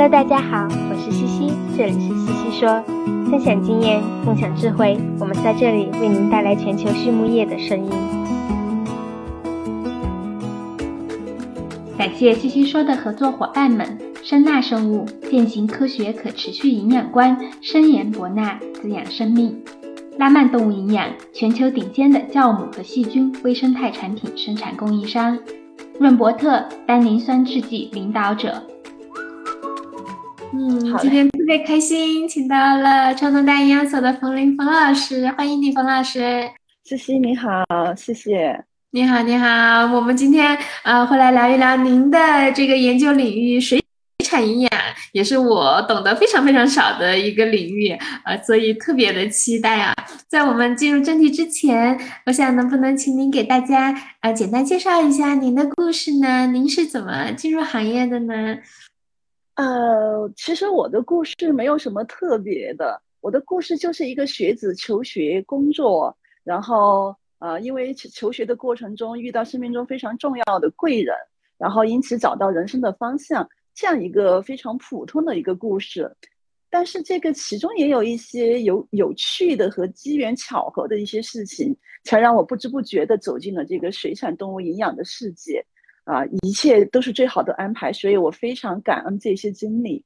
Hello，大家好，我是西西，这里是西西说，分享经验，共享智慧，我们在这里为您带来全球畜牧业的声音。感谢西西说的合作伙伴们：声纳生物、践行科学可持续营养观、深研博纳滋养生命。拉曼动物营养，全球顶尖的酵母和细菌微生态产品生产供应商，润伯特单宁酸制剂领导者。嗯，今天特别开心，请到了创动大营养所的冯林冯老师，欢迎你，冯老师。西西你好，谢谢。你好，你好，我们今天呃会来聊一聊您的这个研究领域水。产营养也是我懂得非常非常少的一个领域，呃，所以特别的期待啊！在我们进入正题之前，我想能不能请您给大家呃简单介绍一下您的故事呢？您是怎么进入行业的呢？呃，其实我的故事没有什么特别的，我的故事就是一个学子求学工作，然后呃，因为求学的过程中遇到生命中非常重要的贵人，然后因此找到人生的方向。这样一个非常普通的一个故事，但是这个其中也有一些有有趣的和机缘巧合的一些事情，才让我不知不觉的走进了这个水产动物营养的世界。啊，一切都是最好的安排，所以我非常感恩这些经历。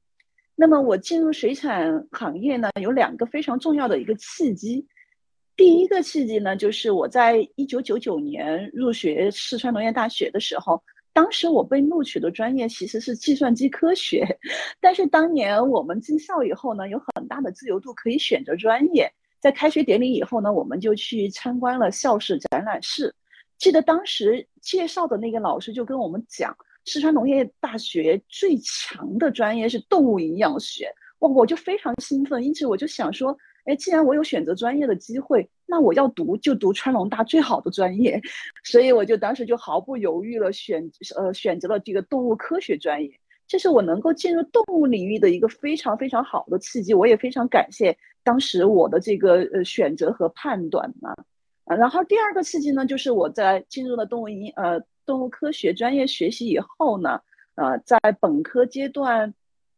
那么我进入水产行业呢，有两个非常重要的一个契机。第一个契机呢，就是我在一九九九年入学四川农业大学的时候。当时我被录取的专业其实是计算机科学，但是当年我们进校以后呢，有很大的自由度可以选择专业。在开学典礼以后呢，我们就去参观了校史展览室。记得当时介绍的那个老师就跟我们讲，四川农业大学最强的专业是动物营养学。哇，我就非常兴奋，因此我就想说。哎，既然我有选择专业的机会，那我要读就读川农大最好的专业，所以我就当时就毫不犹豫了选呃选择了这个动物科学专业，这是我能够进入动物领域的一个非常非常好的契机，我也非常感谢当时我的这个呃选择和判断啊啊，然后第二个契机呢，就是我在进入了动物营呃动物科学专业学习以后呢，呃，在本科阶段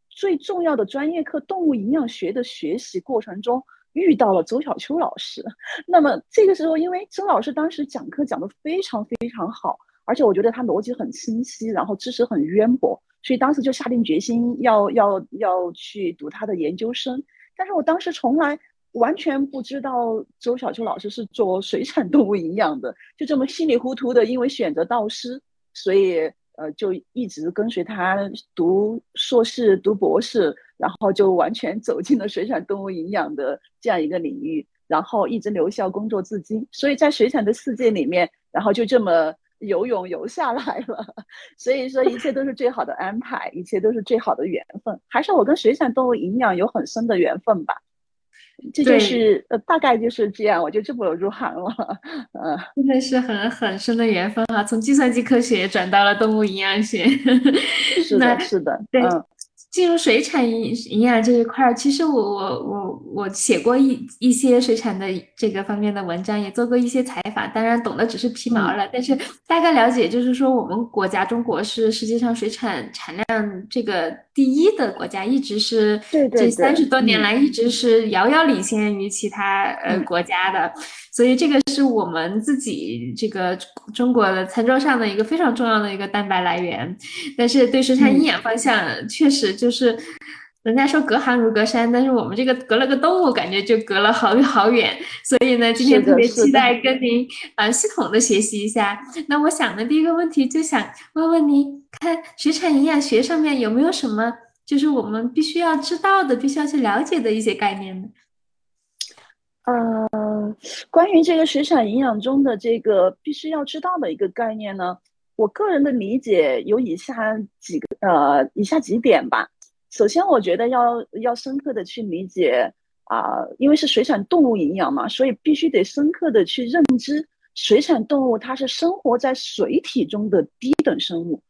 最重要的专业课动物营养学的学习过程中。遇到了周小秋老师，那么这个时候，因为周老师当时讲课讲得非常非常好，而且我觉得他逻辑很清晰，然后知识很渊博，所以当时就下定决心要要要去读他的研究生。但是我当时从来完全不知道周小秋老师是做水产动物营养的，就这么稀里糊涂的，因为选择导师，所以。呃，就一直跟随他读硕士、读博士，然后就完全走进了水产动物营养的这样一个领域，然后一直留校工作至今。所以在水产的世界里面，然后就这么游泳游下来了。所以说，一切都是最好的安排，一切都是最好的缘分。还是我跟水产动物营养有很深的缘分吧。这就是呃，大概就是这样，我就这么入行了，嗯，真的是很很深的缘分哈，从计算机科学转到了动物营养学，是的，是的，对。进入水产营营养这一块儿，其实我我我我写过一一些水产的这个方面的文章，也做过一些采访。当然懂的只是皮毛了，但是大概了解就是说，我们国家中国是世界上水产产量这个第一的国家，一直是这三十多年来一直是遥遥领先于其他呃国家的。所以这个是我们自己这个中国的餐桌上的一个非常重要的一个蛋白来源，但是对水产营养方向确实就是，人家说隔行如隔山，但是我们这个隔了个动物，感觉就隔了好远好远。所以呢，今天特别期待跟您啊系统的学习一下。那我想的第一个问题就想问问您，看水产营养学上面有没有什么就是我们必须要知道的、必须要去了解的一些概念呢？呃，关于这个水产营养中的这个必须要知道的一个概念呢，我个人的理解有以下几个呃以下几点吧。首先，我觉得要要深刻的去理解啊，因为是水产动物营养嘛，所以必须得深刻的去认知水产动物它是生活在水体中的低等生物。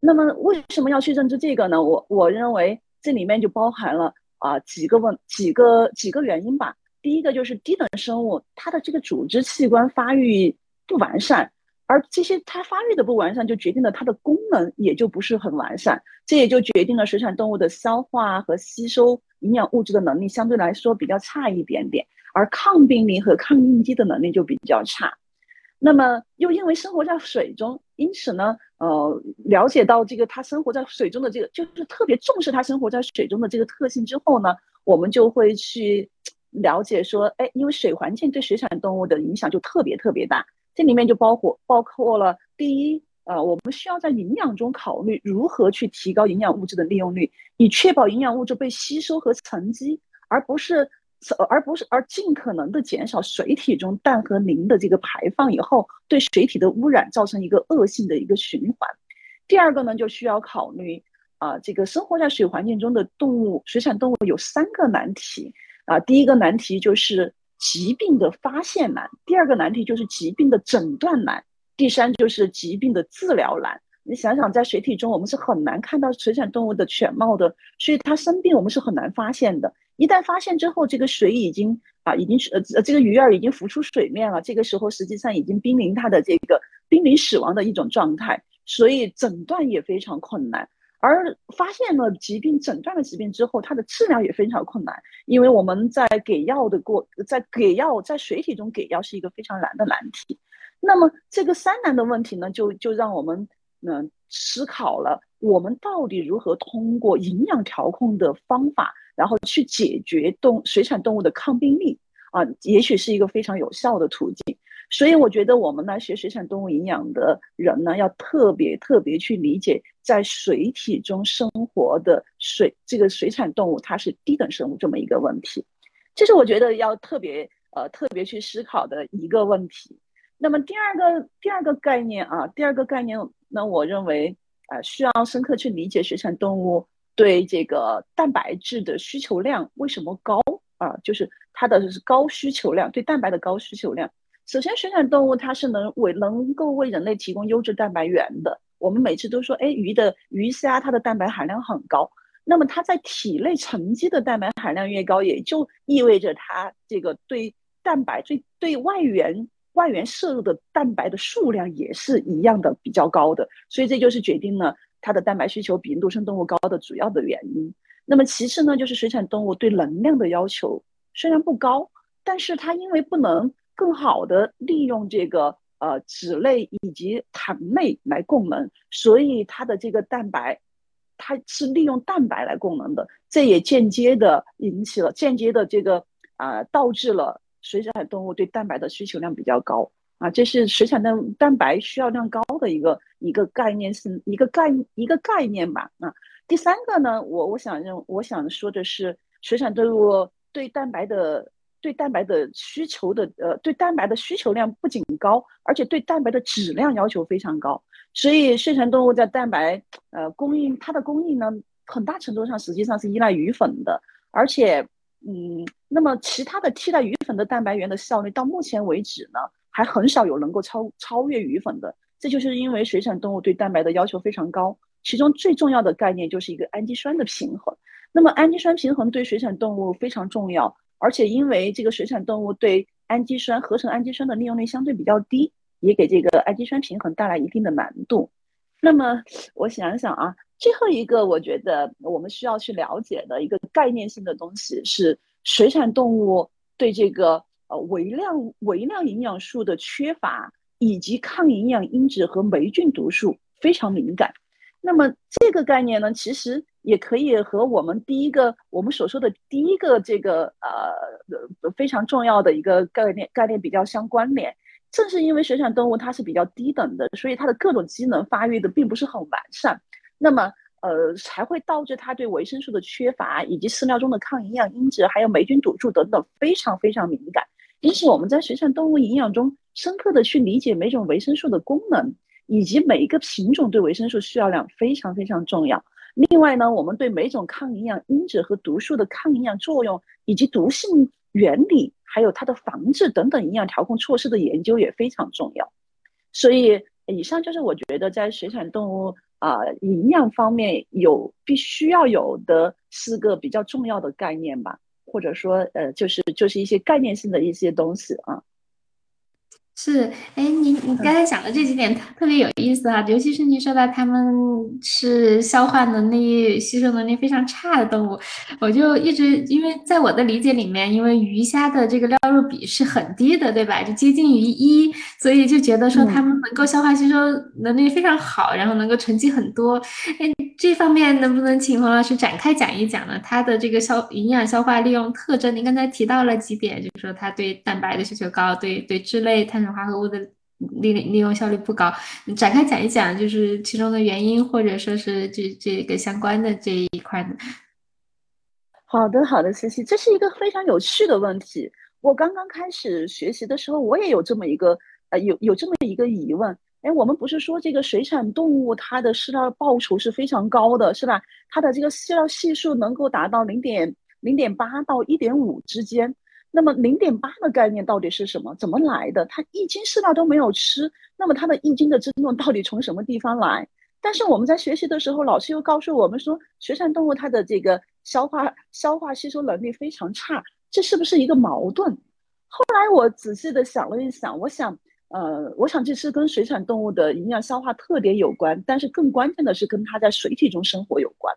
那么为什么要去认知这个呢？我我认为这里面就包含了啊几个问几个几个原因吧。第一个就是低等生物，它的这个组织器官发育不完善，而这些它发育的不完善，就决定了它的功能也就不是很完善，这也就决定了水产动物的消化和吸收营养物质的能力相对来说比较差一点点，而抗病力和抗应激的能力就比较差。那么又因为生活在水中，因此呢，呃，了解到这个它生活在水中的这个，就是特别重视它生活在水中的这个特性之后呢，我们就会去了解说，哎，因为水环境对水产动物的影响就特别特别大，这里面就包括包括了第一，呃，我们需要在营养中考虑如何去提高营养物质的利用率，以确保营养物质被吸收和沉积，而不是。而不是而尽可能的减少水体中氮和磷的这个排放以后，对水体的污染造成一个恶性的一个循环。第二个呢，就需要考虑啊，这个生活在水环境中的动物，水产动物有三个难题啊。第一个难题就是疾病的发现难，第二个难题就是疾病的诊断难，第三就是疾病的治疗难。你想想，在水体中我们是很难看到水产动物的全貌的，所以它生病我们是很难发现的。一旦发现之后，这个水已经啊，已经呃呃，这个鱼儿已经浮出水面了。这个时候实际上已经濒临它的这个濒临死亡的一种状态，所以诊断也非常困难。而发现了疾病、诊断了疾病之后，它的治疗也非常困难，因为我们在给药的过，在给药在水体中给药是一个非常难的难题。那么这个三难的问题呢，就就让我们嗯思考了，我们到底如何通过营养调控的方法。然后去解决动水产动物的抗病力啊，也许是一个非常有效的途径。所以我觉得我们来学水产动物营养的人呢，要特别特别去理解在水体中生活的水这个水产动物它是低等生物这么一个问题，这是我觉得要特别呃特别去思考的一个问题。那么第二个第二个概念啊，第二个概念那，我认为呃需要深刻去理解水产动物。对这个蛋白质的需求量为什么高啊？就是它的是高需求量，对蛋白的高需求量。首先，水产动物它是能为能够为人类提供优质蛋白源的。我们每次都说，哎，鱼的鱼虾它的蛋白含量很高，那么它在体内沉积的蛋白含量越高，也就意味着它这个对蛋白对对外源外源摄入的蛋白的数量也是一样的比较高的。所以这就是决定了。它的蛋白需求比陆生动物高的主要的原因。那么其次呢，就是水产动物对能量的要求虽然不高，但是它因为不能更好的利用这个呃脂类以及糖类来供能，所以它的这个蛋白，它是利用蛋白来供能的。这也间接的引起了间接的这个啊导致了水产动物对蛋白的需求量比较高。啊，这是水产蛋蛋白需要量高的一个一个概念，是一个概一个概念吧。啊，第三个呢，我我想认我想说的是，水产动物对蛋白的对蛋白的需求的呃，对蛋白的需求量不仅高，而且对蛋白的质量要求非常高。所以水产动物在蛋白呃供应它的供应呢，很大程度上实际上是依赖鱼粉的，而且嗯，那么其他的替代鱼粉的蛋白源的效率到目前为止呢？还很少有能够超超越鱼粉的，这就是因为水产动物对蛋白的要求非常高。其中最重要的概念就是一个氨基酸的平衡。那么氨基酸平衡对水产动物非常重要，而且因为这个水产动物对氨基酸合成氨基酸的利用率相对比较低，也给这个氨基酸平衡带来一定的难度。那么我想想啊，最后一个我觉得我们需要去了解的一个概念性的东西是水产动物对这个。呃，微量微量营养素的缺乏，以及抗营养因子和霉菌毒素非常敏感。那么这个概念呢，其实也可以和我们第一个我们所说的第一个这个呃非常重要的一个概念概念比较相关联。正是因为水产动物它是比较低等的，所以它的各种机能发育的并不是很完善。那么呃，才会导致它对维生素的缺乏，以及饲料中的抗营养因子，还有霉菌毒素等等非常非常敏感。因此，我们在水产动物营养中深刻的去理解每种维生素的功能，以及每一个品种对维生素需要量非常非常重要。另外呢，我们对每种抗营养因子和毒素的抗营养作用，以及毒性原理，还有它的防治等等营养调控措施的研究也非常重要。所以，以上就是我觉得在水产动物啊营养方面有必须要有的四个比较重要的概念吧。或者说，呃，就是就是一些概念性的一些东西啊。是，哎，你你刚才讲的这几点特特别有意思啊，尤其是你说到他们是消化能力、吸收能力非常差的动物，我就一直因为在我的理解里面，因为鱼虾的这个料入比是很低的，对吧？就接近于一，所以就觉得说它们能够消化吸收能力非常好，然后能够沉积很多。哎，这方面能不能请洪老师展开讲一讲呢？它的这个消营养消化利用特征，您刚才提到了几点，就是说它对蛋白的需求高，对对脂类碳。化合物的利利用效率不高，展开讲一讲，就是其中的原因，或者说是这这个相关的这一块呢？好的，好的，谢谢。这是一个非常有趣的问题。我刚刚开始学习的时候，我也有这么一个呃，有有这么一个疑问。哎，我们不是说这个水产动物它的饲料报酬是非常高的，是吧？它的这个饲料系数能够达到零点零点八到一点五之间。那么零点八的概念到底是什么？怎么来的？它一斤饲料都没有吃，那么它的一斤的增重到底从什么地方来？但是我们在学习的时候，老师又告诉我们说，水产动物它的这个消化消化吸收能力非常差，这是不是一个矛盾？后来我仔细的想了一想，我想，呃，我想这是跟水产动物的营养消化特点有关，但是更关键的是跟它在水体中生活有关。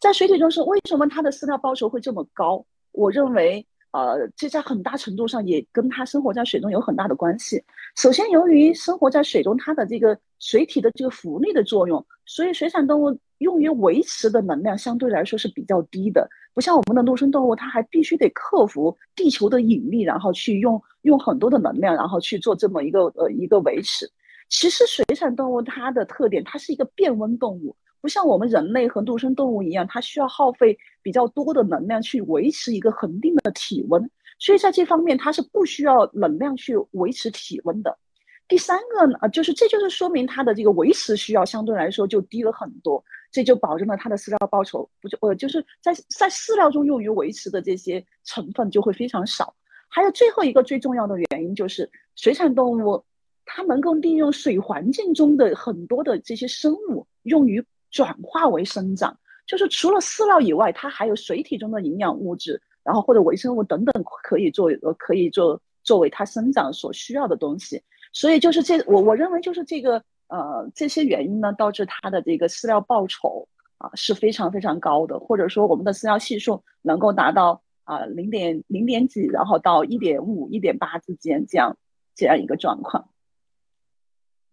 在水体中是为什么它的饲料报酬会这么高？我认为。呃，这在很大程度上也跟它生活在水中有很大的关系。首先，由于生活在水中，它的这个水体的这个浮力的作用，所以水产动物用于维持的能量相对来说是比较低的。不像我们的陆生动物，它还必须得克服地球的引力，然后去用用很多的能量，然后去做这么一个呃一个维持。其实水产动物它的特点，它是一个变温动物。不像我们人类和陆生动物一样，它需要耗费比较多的能量去维持一个恒定的体温，所以在这方面它是不需要能量去维持体温的。第三个呢，就是这就是说明它的这个维持需要相对来说就低了很多，这就保证了它的饲料报酬不就呃就是在在饲料中用于维持的这些成分就会非常少。还有最后一个最重要的原因就是水产动物它能够利用水环境中的很多的这些生物用于。转化为生长，就是除了饲料以外，它还有水体中的营养物质，然后或者微生物等等，可以作呃可以做作为它生长所需要的东西。所以就是这我我认为就是这个呃这些原因呢，导致它的这个饲料报酬啊是非常非常高的，或者说我们的饲料系数能够达到啊零点零点几，然后到一点五、一点八之间这样这样一个状况。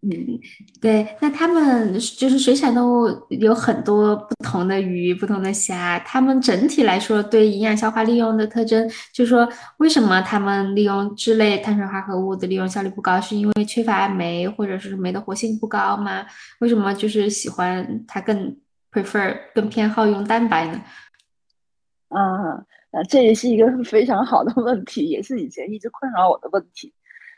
嗯，对，那它们就是水产动物有很多不同的鱼、不同的虾，它们整体来说对营养消化利用的特征，就是说为什么它们利用脂类碳水化合物的利用效率不高，是因为缺乏酶，或者是酶的活性不高吗？为什么就是喜欢它更 prefer 更偏好用蛋白呢？啊，啊，这也是一个非常好的问题，也是以前一直困扰我的问题。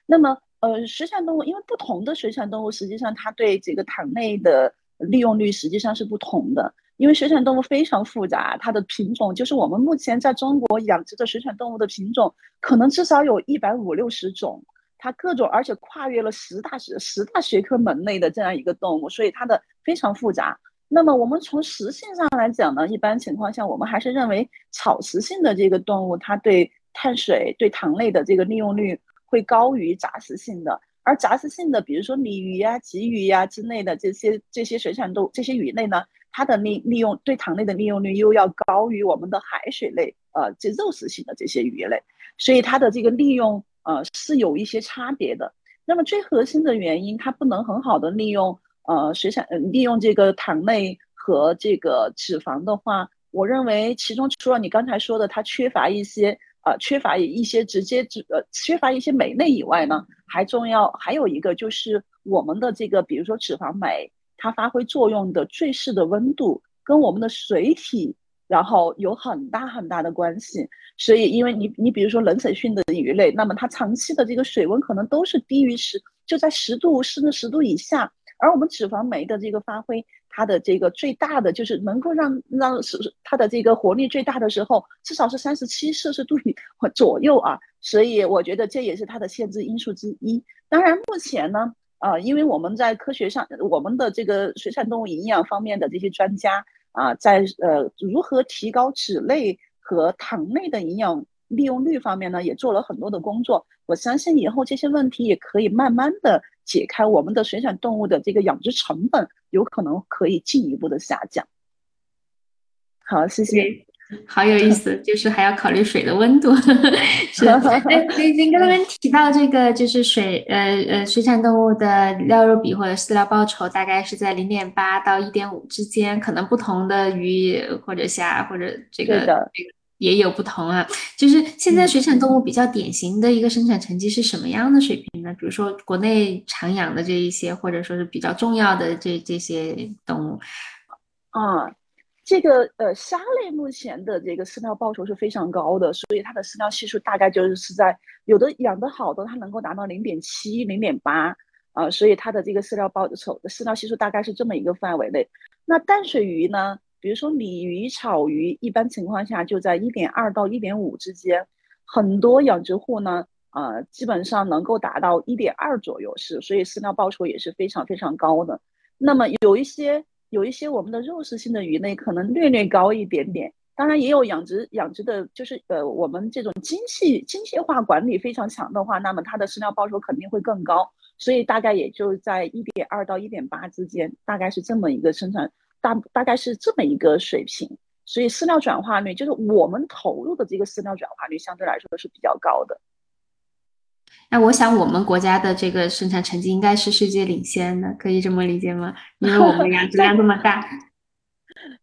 那么。呃，水产动物因为不同的水产动物，实际上它对这个糖类的利用率实际上是不同的。因为水产动物非常复杂，它的品种就是我们目前在中国养殖的水产动物的品种，可能至少有一百五六十种，它各种而且跨越了十大学十大学科门类的这样一个动物，所以它的非常复杂。那么我们从食性上来讲呢，一般情况下我们还是认为草食性的这个动物，它对碳水、对糖类的这个利用率。会高于杂食性的，而杂食性的，比如说鲤鱼呀、鲫鱼呀之类的这些这些水产动、这些鱼类呢，它的利利用对糖类的利用率又要高于我们的海水类，呃，这肉食性的这些鱼类，所以它的这个利用呃是有一些差别的。那么最核心的原因，它不能很好的利用呃水产利用这个糖类和这个脂肪的话，我认为其中除了你刚才说的，它缺乏一些。呃，缺乏一些直接脂呃，缺乏一些酶类以外呢，还重要还有一个就是我们的这个，比如说脂肪酶，它发挥作用的最适的温度跟我们的水体，然后有很大很大的关系。所以，因为你你比如说冷水性的鱼类，那么它长期的这个水温可能都是低于十，就在十度甚至十度以下，而我们脂肪酶的这个发挥。它的这个最大的就是能够让让是它的这个活力最大的时候，至少是三十七摄氏度左右啊，所以我觉得这也是它的限制因素之一。当然，目前呢，呃，因为我们在科学上，我们的这个水产动物营养方面的这些专家啊，在呃如何提高脂类和糖类的营养利用率方面呢，也做了很多的工作。我相信以后这些问题也可以慢慢的解开，我们的水产动物的这个养殖成本有可能可以进一步的下降。好，谢谢。好有意思，就是还要考虑水的温度。是，哎，您刚刚提到这个，就是水，呃呃，水产动物的料肉比或者饲料报酬大概是在零点八到一点五之间，可能不同的鱼或者虾或者这个这个也有不同啊。就是现在水产动物比较典型的一个生产成绩是什么样的水平呢？比如说国内常养的这一些，或者说是比较重要的这这些动物，啊。这个呃虾类目前的这个饲料报酬是非常高的，所以它的饲料系数大概就是是在有的养得好的，它能够达到零点七、零点八啊，所以它的这个饲料报酬饲料系数大概是这么一个范围内。那淡水鱼呢，比如说鲤鱼、草鱼，一般情况下就在一点二到一点五之间，很多养殖户呢，呃，基本上能够达到一点二左右是，所以饲料报酬也是非常非常高的。那么有一些。有一些我们的肉食性的鱼类可能略略高一点点，当然也有养殖养殖的，就是呃我们这种精细精细化管理非常强的话，那么它的饲料报酬肯定会更高，所以大概也就在一点二到一点八之间，大概是这么一个生产大大概是这么一个水平，所以饲料转化率就是我们投入的这个饲料转化率相对来说是比较高的。那我想，我们国家的这个生产成绩应该是世界领先的，可以这么理解吗？因为我们养殖 量这么大。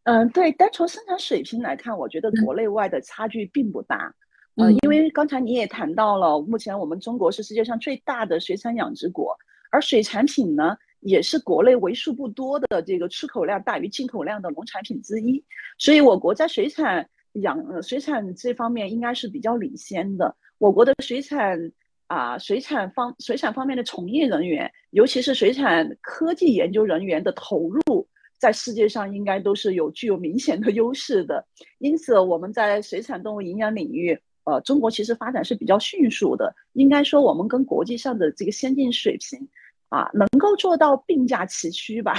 嗯，对，单从生产水平来看，我觉得国内外的差距并不大。嗯，因为刚才你也谈到了，目前我们中国是世界上最大的水产养殖国，而水产品呢，也是国内为数不多的这个出口量大于进口量的农产品之一。所以，我国在水产养水产这方面应该是比较领先的。我国的水产。啊，水产方水产方面的从业人员，尤其是水产科技研究人员的投入，在世界上应该都是有具有明显的优势的。因此，我们在水产动物营养领域，呃，中国其实发展是比较迅速的。应该说，我们跟国际上的这个先进水平，啊，能够做到并驾齐驱吧。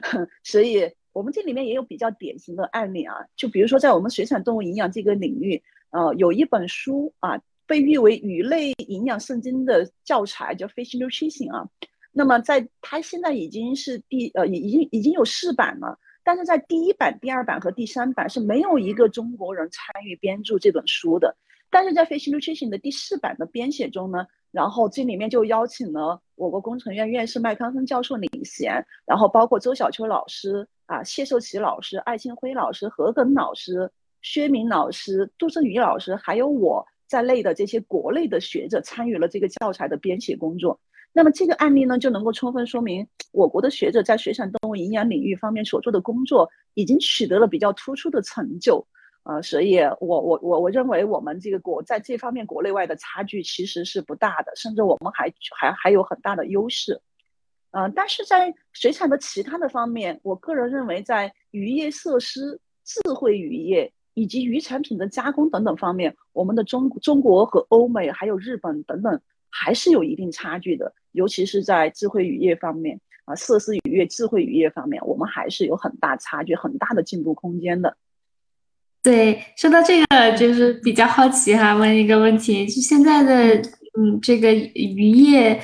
所以，我们这里面也有比较典型的案例啊，就比如说在我们水产动物营养这个领域，呃，有一本书啊。被誉为鱼类营养圣经的教材叫《Fish Nutrition》啊，那么在它现在已经是第呃已已经已经有四版了，但是在第一版、第二版和第三版是没有一个中国人参与编著这本书的。但是在《Fish Nutrition》的第四版的编写中呢，然后这里面就邀请了我国工程院院士麦康生教授领衔，然后包括周小秋老师啊、谢寿奇老师、艾庆辉老师、何耿老师、薛明老师、杜振宇老师，还有我。在内的这些国内的学者参与了这个教材的编写工作，那么这个案例呢，就能够充分说明我国的学者在水产动物营养领域方面所做的工作已经取得了比较突出的成就，啊，所以我我我我认为我们这个国在这方面国内外的差距其实是不大的，甚至我们还还还有很大的优势，嗯，但是在水产的其他的方面，我个人认为在渔业设施、智慧渔业。以及鱼产品的加工等等方面，我们的中中国和欧美还有日本等等还是有一定差距的，尤其是在智慧渔业方面啊，设施渔业、智慧渔业方面，我们还是有很大差距、很大的进步空间的。对，说到这个，就是比较好奇哈，问一个问题，就现在的嗯，这个渔业，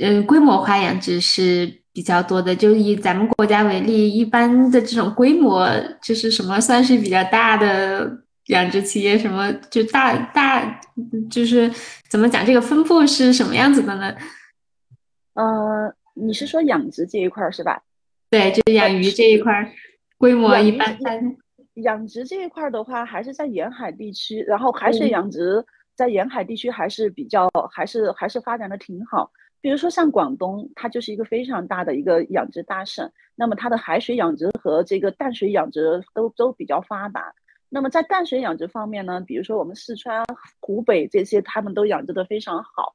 呃，规模化养殖是。比较多的，就以咱们国家为例，一般的这种规模，就是什么算是比较大的养殖企业？什么就大大，就是怎么讲？这个分布是什么样子的呢？呃，你是说养殖这一块是吧？对，就养鱼这一块，规模一般。养殖这一块的话，还是在沿海地区，然后海水养殖在沿海地区还是比较，还是还是发展的挺好。比如说像广东，它就是一个非常大的一个养殖大省，那么它的海水养殖和这个淡水养殖都都比较发达。那么在淡水养殖方面呢，比如说我们四川、湖北这些，他们都养殖的非常好。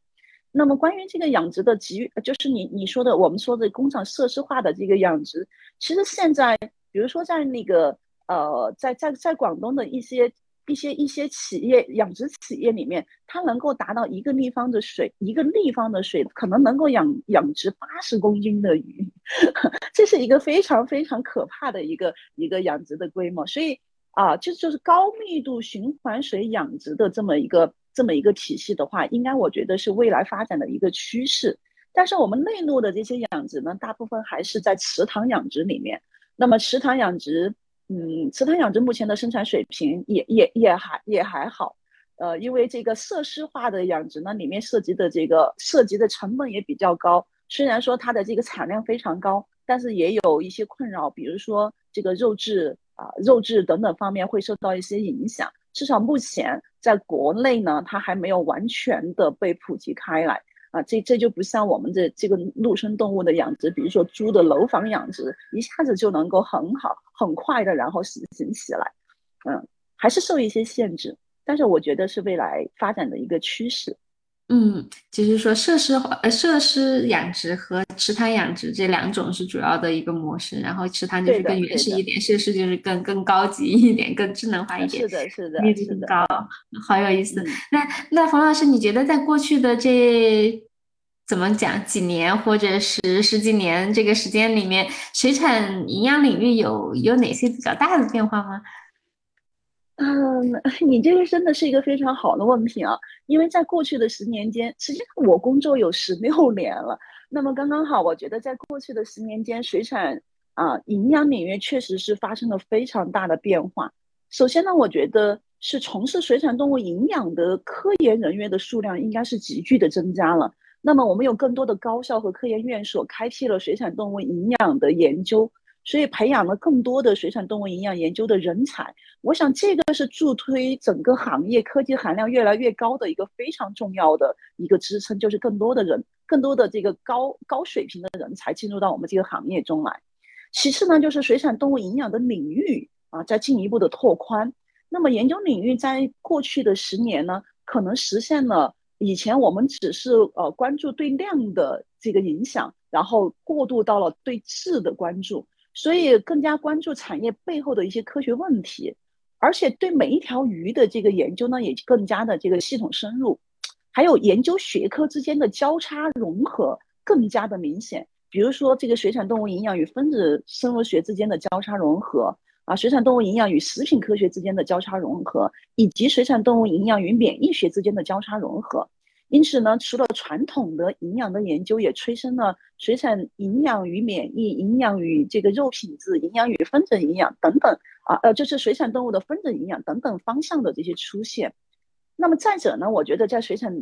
那么关于这个养殖的集，就是你你说的我们说的工厂设施化的这个养殖，其实现在，比如说在那个呃，在在在广东的一些。一些一些企业养殖企业里面，它能够达到一个立方的水，一个立方的水可能能够养养殖八十公斤的鱼，这是一个非常非常可怕的一个一个养殖的规模。所以啊，就就是高密度循环水养殖的这么一个这么一个体系的话，应该我觉得是未来发展的一个趋势。但是我们内陆的这些养殖呢，大部分还是在池塘养殖里面。那么池塘养殖，嗯，池塘养殖目前的生产水平也也也还也还好。呃，因为这个设施化的养殖呢，里面涉及的这个涉及的成本也比较高。虽然说它的这个产量非常高，但是也有一些困扰，比如说这个肉质啊、肉质等等方面会受到一些影响。至少目前在国内呢，它还没有完全的被普及开来啊。这这就不像我们的这个陆生动物的养殖，比如说猪的楼房养殖，一下子就能够很好、很快的然后实行起来。嗯，还是受一些限制。但是我觉得是未来发展的一个趋势。嗯，就是说设施呃设施养殖和池塘养殖这两种是主要的一个模式，然后池塘就是更原始一点，设施就是更更高级一点，更智能化一点，是的，是的，密度更高，好有意思。那那冯老师，你觉得在过去的这怎么讲几年或者十十几年这个时间里面，水产营养领域有有哪些比较大的变化吗？嗯，你这个真的是一个非常好的问题啊！因为在过去的十年间，实际上我工作有十六年了。那么刚刚好，我觉得在过去的十年间，水产啊营养领域确实是发生了非常大的变化。首先呢，我觉得是从事水产动物营养的科研人员的数量应该是急剧的增加了。那么我们有更多的高校和科研院所开辟了水产动物营养的研究。所以培养了更多的水产动物营养研究的人才，我想这个是助推整个行业科技含量越来越高的一个非常重要的一个支撑，就是更多的人，更多的这个高高水平的人才进入到我们这个行业中来。其次呢，就是水产动物营养的领域啊，在进一步的拓宽。那么研究领域在过去的十年呢，可能实现了以前我们只是呃关注对量的这个影响，然后过渡到了对质的关注。所以更加关注产业背后的一些科学问题，而且对每一条鱼的这个研究呢，也更加的这个系统深入，还有研究学科之间的交叉融合更加的明显。比如说这个水产动物营养与分子生物学之间的交叉融合啊，水产动物营养与食品科学之间的交叉融合，以及水产动物营养与免疫学之间的交叉融合。因此呢，除了传统的营养的研究，也催生了水产营养与免疫、营养与这个肉品质、营养与分子营养等等啊，呃，就是水产动物的分子营养等等方向的这些出现。那么再者呢，我觉得在水产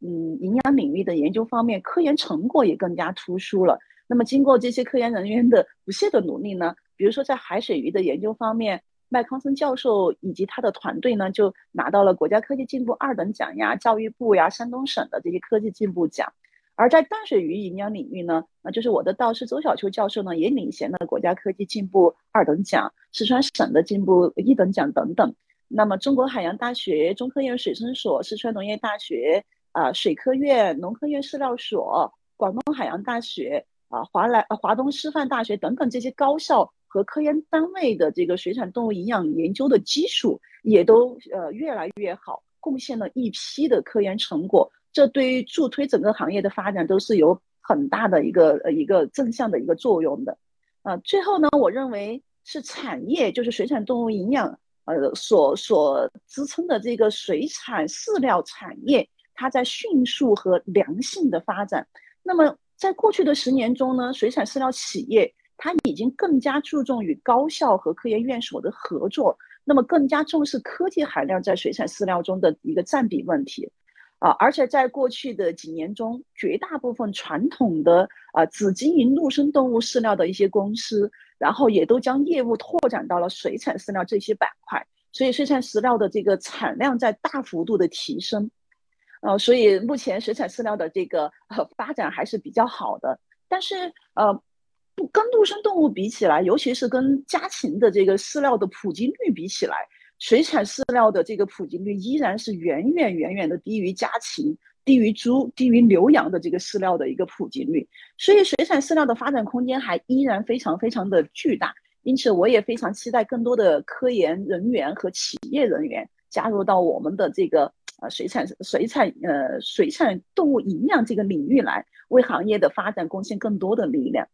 嗯营养领域的研究方面，科研成果也更加突出了。那么经过这些科研人员的不懈的努力呢，比如说在海水鱼的研究方面。麦康森教授以及他的团队呢，就拿到了国家科技进步二等奖呀、教育部呀、山东省的这些科技进步奖。而在淡水鱼营养领域呢，那就是我的导师周小秋教授呢，也领衔了国家科技进步二等奖、四川省的进步一等奖等等。那么，中国海洋大学、中科院水生所、四川农业大学啊、水科院、农科院饲料所、广东海洋大学啊、华南华东师范大学等等这些高校。和科研单位的这个水产动物营养研究的基础也都呃越来越好，贡献了一批的科研成果，这对于助推整个行业的发展都是有很大的一个呃一个正向的一个作用的。啊，最后呢，我认为是产业，就是水产动物营养呃所所支撑的这个水产饲料产业，它在迅速和良性的发展。那么在过去的十年中呢，水产饲料企业。它已经更加注重与高校和科研院所的合作，那么更加重视科技含量在水产饲料中的一个占比问题，啊，而且在过去的几年中，绝大部分传统的啊只经营陆生动物饲料的一些公司，然后也都将业务拓展到了水产饲料这些板块，所以水产饲料的这个产量在大幅度的提升，呃，所以目前水产饲料的这个呃发展还是比较好的，但是呃。不跟陆生动物比起来，尤其是跟家禽的这个饲料的普及率比起来，水产饲料的这个普及率依然是远远远远的低于家禽、低于猪、低于牛羊的这个饲料的一个普及率。所以，水产饲料的发展空间还依然非常非常的巨大。因此，我也非常期待更多的科研人员和企业人员加入到我们的这个呃水产水产呃水产动物营养这个领域来，为行业的发展贡献更多的力量。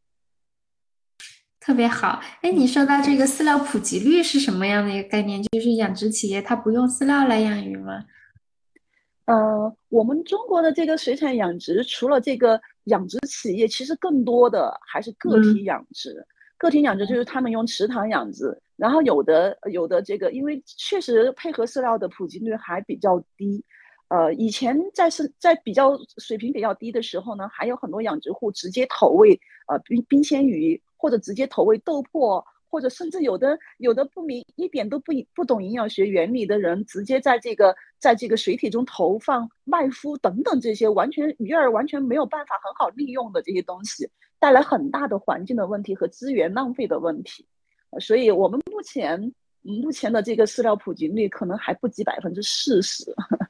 特别好。哎，你说到这个饲料普及率是什么样的一个概念？就是养殖企业它不用饲料来养鱼吗？呃，我们中国的这个水产养殖，除了这个养殖企业，其实更多的还是个体养殖。个体养殖就是他们用池塘养殖，然后有的有的这个，因为确实配合饲料的普及率还比较低。呃，以前在是在比较水平比较低的时候呢，还有很多养殖户直接投喂呃冰冰鲜鱼，或者直接投喂豆粕。或者甚至有的有的不明一点都不不懂营养学原理的人，直接在这个在这个水体中投放麦麸等等这些完全鱼儿完全没有办法很好利用的这些东西，带来很大的环境的问题和资源浪费的问题。所以我们目前目前的这个饲料普及率可能还不及百分之四十，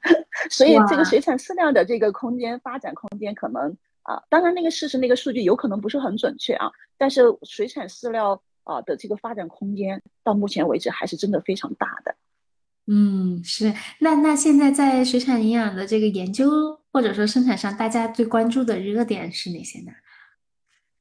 所以这个水产饲料的这个空间发展空间可能啊，当然那个事实那个数据有可能不是很准确啊，但是水产饲料。啊的这个发展空间到目前为止还是真的非常大的。嗯，是。那那现在在水产营养的这个研究或者说生产上，大家最关注的热点是哪些呢？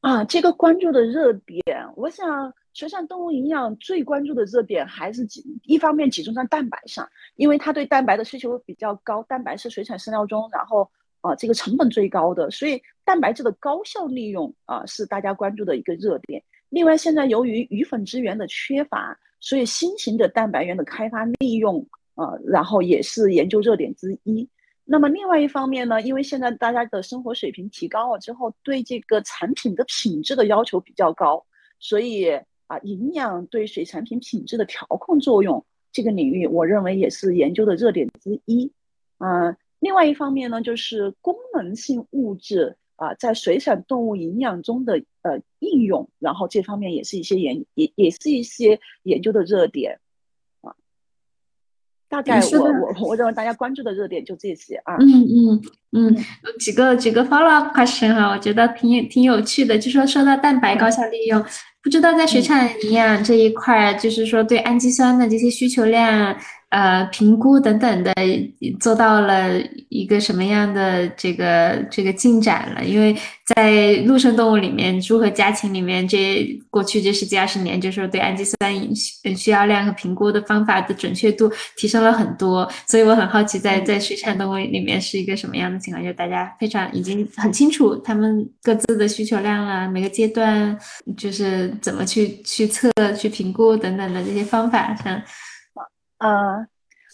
啊，这个关注的热点，我想水产动物营养最关注的热点还是集一方面集中在蛋白上，因为它对蛋白的需求比较高，蛋白是水产饲料中然后啊这个成本最高的，所以蛋白质的高效利用啊是大家关注的一个热点。另外，现在由于鱼粉资源的缺乏，所以新型的蛋白源的开发利用，呃，然后也是研究热点之一。那么另外一方面呢，因为现在大家的生活水平提高了之后，对这个产品的品质的要求比较高，所以啊，营养对水产品品质的调控作用这个领域，我认为也是研究的热点之一。嗯，另外一方面呢，就是功能性物质。啊，在水产动物营养中的呃应用，然后这方面也是一些研也也是一些研究的热点啊。大概我我我认为大家关注的热点就这些啊。嗯嗯嗯，有几个几个 follow up question 哈，我觉得挺挺有趣的，就说说到蛋白高效利用，不知道在水产营养这一块，就是说对氨基酸的这些需求量。呃，评估等等的做到了一个什么样的这个这个进展了？因为在陆生动物里面，猪和家禽里面，这过去这十几二十年，就是说对氨基酸需要量和评估的方法的准确度提升了很多。所以我很好奇，在在水产动物里面是一个什么样的情况？就大家非常已经很清楚他们各自的需求量了，每个阶段就是怎么去去测、去评估等等的这些方法上。呃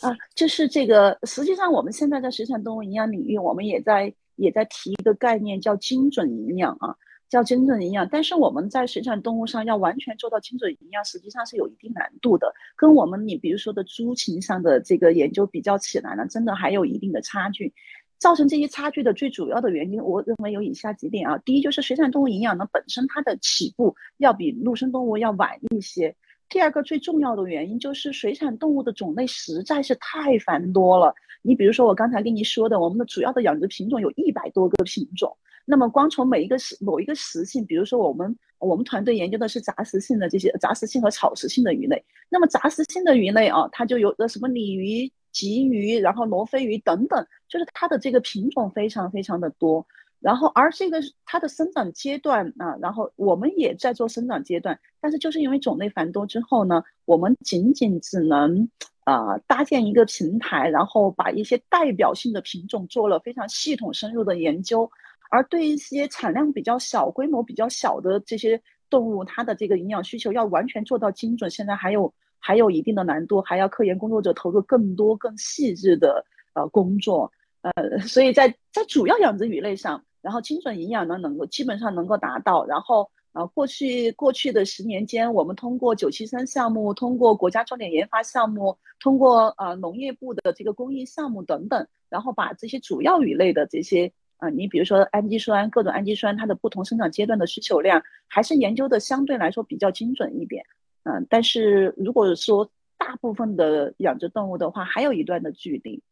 啊，就是这个。实际上，我们现在在水产动物营养领域，我们也在也在提一个概念，叫精准营养啊，叫精准营养。但是我们在水产动物上要完全做到精准营养，实际上是有一定难度的。跟我们你比如说的猪禽上的这个研究比较起来呢，真的还有一定的差距。造成这些差距的最主要的原因，我认为有以下几点啊。第一，就是水产动物营养呢本身它的起步要比陆生动物要晚一些。第二个最重要的原因就是水产动物的种类实在是太繁多了。你比如说我刚才跟你说的，我们的主要的养殖品种有一百多个品种。那么光从每一个食某一个食性，比如说我们我们团队研究的是杂食性的这些杂食性和草食性的鱼类。那么杂食性的鱼类啊，它就有的什么鲤鱼、鲫鱼，然后罗非鱼等等，就是它的这个品种非常非常的多。然后，而这个它的生长阶段啊，然后我们也在做生长阶段，但是就是因为种类繁多之后呢，我们仅仅只能啊搭建一个平台，然后把一些代表性的品种做了非常系统深入的研究，而对一些产量比较小、规模比较小的这些动物，它的这个营养需求要完全做到精准，现在还有还有一定的难度，还要科研工作者投入更多、更细致的呃工作，呃，所以在在主要养殖鱼类上。然后精准营养呢，能够基本上能够达到。然后啊，过去过去的十年间，我们通过九七三项目，通过国家重点研发项目，通过呃农业部的这个公益项目等等，然后把这些主要鱼类的这些啊，你比如说氨基酸，各种氨基酸它的不同生长阶段的需求量，还是研究的相对来说比较精准一点。嗯，但是如果说大部分的养殖动物的话，还有一段的距离。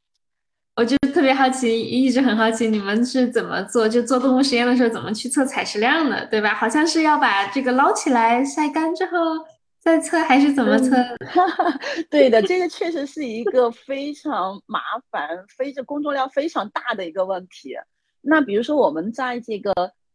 我就特别好奇，一直很好奇你们是怎么做，就做动物实验的时候怎么去测采食量的，对吧？好像是要把这个捞起来晒干之后再测，还是怎么测？对的，这个确实是一个非常麻烦、非这工作量非常大的一个问题。那比如说我们在这个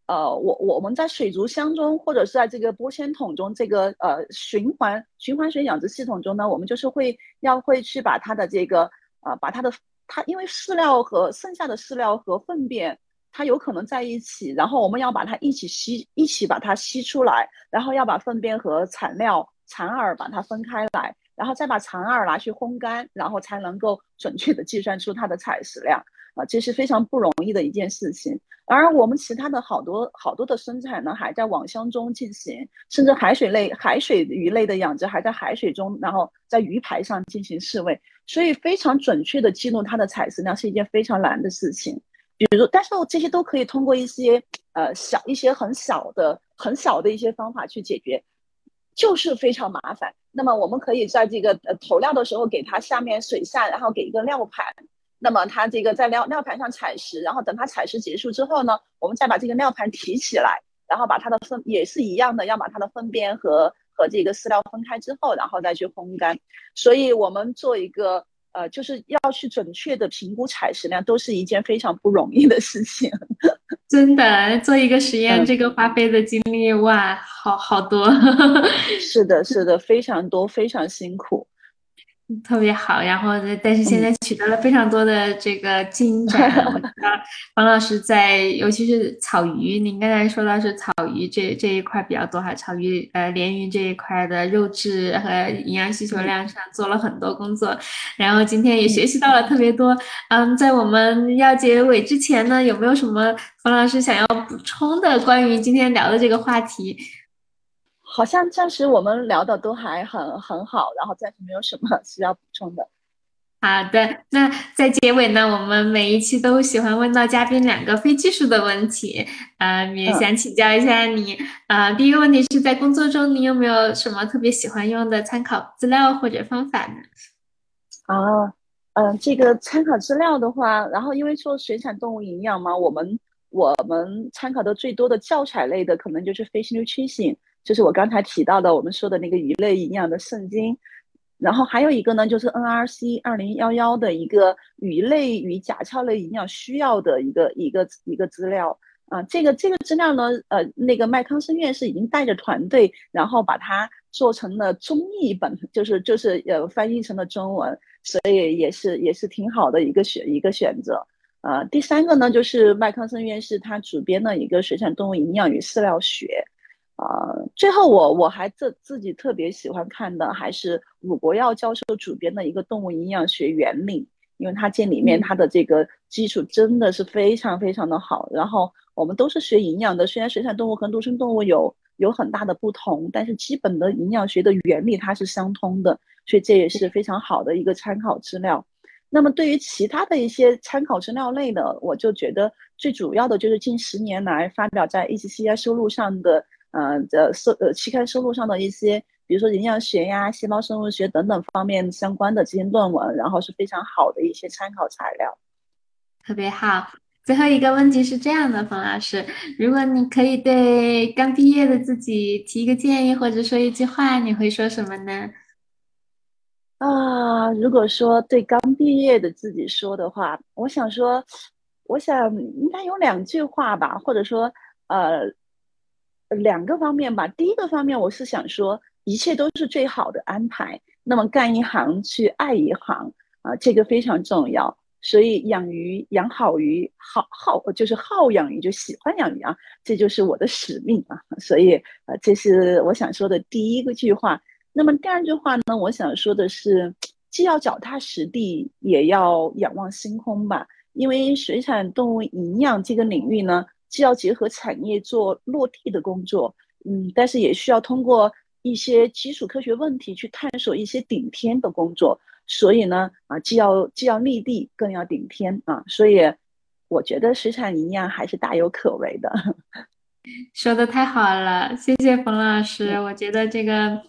呃，我我们在水族箱中或者是在这个玻纤桶中，这个呃循环循环水养殖系统中呢，我们就是会要会去把它的这个呃把它的它因为饲料和剩下的饲料和粪便。它有可能在一起，然后我们要把它一起吸，一起把它吸出来，然后要把粪便和产料、产饵把它分开来，然后再把产饵拿去烘干，然后才能够准确的计算出它的采食量啊，这是非常不容易的一件事情。而我们其他的好多好多的生产呢，还在网箱中进行，甚至海水类、海水鱼类的养殖还在海水中，然后在鱼排上进行试喂，所以非常准确的记录它的采食量是一件非常难的事情。比如，但是这些都可以通过一些呃小一些很小的很小的一些方法去解决，就是非常麻烦。那么我们可以在这个呃投料的时候给它下面水下，然后给一个料盘，那么它这个在料料盘上采食，然后等它采食结束之后呢，我们再把这个料盘提起来，然后把它的粪也是一样的，要把它的粪便和和这个饲料分开之后，然后再去烘干。所以我们做一个。呃，就是要去准确的评估采食量，都是一件非常不容易的事情。真的，做一个实验，这个花费的精力哇，好好多。是的，是的，非常多，非常辛苦。特别好，然后但是现在取得了非常多的这个进展。我知道 王老师在，尤其是草鱼，您刚才说到是草鱼这这一块比较多哈，草鱼呃鲢鱼这一块的肉质和营养需求量上做了很多工作，然后今天也学习到了特别多。嗯，在我们要结尾之前呢，有没有什么冯老师想要补充的关于今天聊的这个话题？好像暂时我们聊的都还很很好，然后暂时没有什么 需要补充的。好的，那在结尾呢，我们每一期都喜欢问到嘉宾两个非技术的问题，呃，也想请教一下你，呃，第一个问题是在工作中你有没有什么特别喜欢用的参考资料或者方法呢？啊，嗯，这个参考资料的话，然后因为做水产动物营养嘛，我们我们参考的最多的教材类的可能就是 Fish Nutrition。就是我刚才提到的，我们说的那个鱼类营养的圣经，然后还有一个呢，就是 NRC 二零幺幺的一个鱼类与甲壳类营养需要的一个一个一个资料啊。这个这个资料呢，呃，那个麦康生院士已经带着团队，然后把它做成了中译本，就是就是呃翻译成了中文，所以也是也是挺好的一个选一个选择。呃，第三个呢，就是麦康生院士他主编的一个水产动物营养与饲料学。啊，最后我我还自自己特别喜欢看的还是鲁国耀教授主编的一个动物营养学原理，因为他这里面他的这个基础真的是非常非常的好。然后我们都是学营养的，虽然水产动物和陆生动物有有很大的不同，但是基本的营养学的原理它是相通的，所以这也是非常好的一个参考资料。那么对于其他的一些参考资料类的，我就觉得最主要的就是近十年来发表在 ACCI 收录上的。嗯，这收呃期刊收录上的一些，比如说营养学呀、细胞生物学等等方面相关的这些论文，然后是非常好的一些参考材料。特别好。最后一个问题是这样的，冯老师，如果你可以对刚毕业的自己提一个建议，或者说一句话，你会说什么呢？啊，如果说对刚毕业的自己说的话，我想说，我想应该有两句话吧，或者说，呃。两个方面吧。第一个方面，我是想说，一切都是最好的安排。那么干一行去爱一行啊，这个非常重要。所以养鱼养好鱼，好好就是好养鱼，就喜欢养鱼啊，这就是我的使命啊。所以啊，这是我想说的第一个句话。那么第二句话呢，我想说的是，既要脚踏实地，也要仰望星空吧。因为水产动物营养这个领域呢。既要结合产业做落地的工作，嗯，但是也需要通过一些基础科学问题去探索一些顶天的工作。所以呢，啊，既要既要立地，更要顶天啊。所以，我觉得水产营养还是大有可为的。说的太好了，谢谢冯老师。我觉得这个。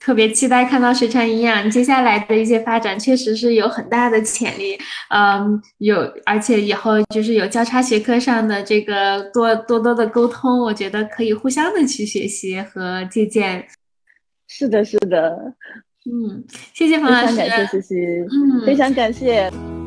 特别期待看到水产营养接下来的一些发展，确实是有很大的潜力。嗯，有，而且以后就是有交叉学科上的这个多多多的沟通，我觉得可以互相的去学习和借鉴。是的，是的，嗯，谢谢冯老师，感谢谢谢，嗯，非常感谢。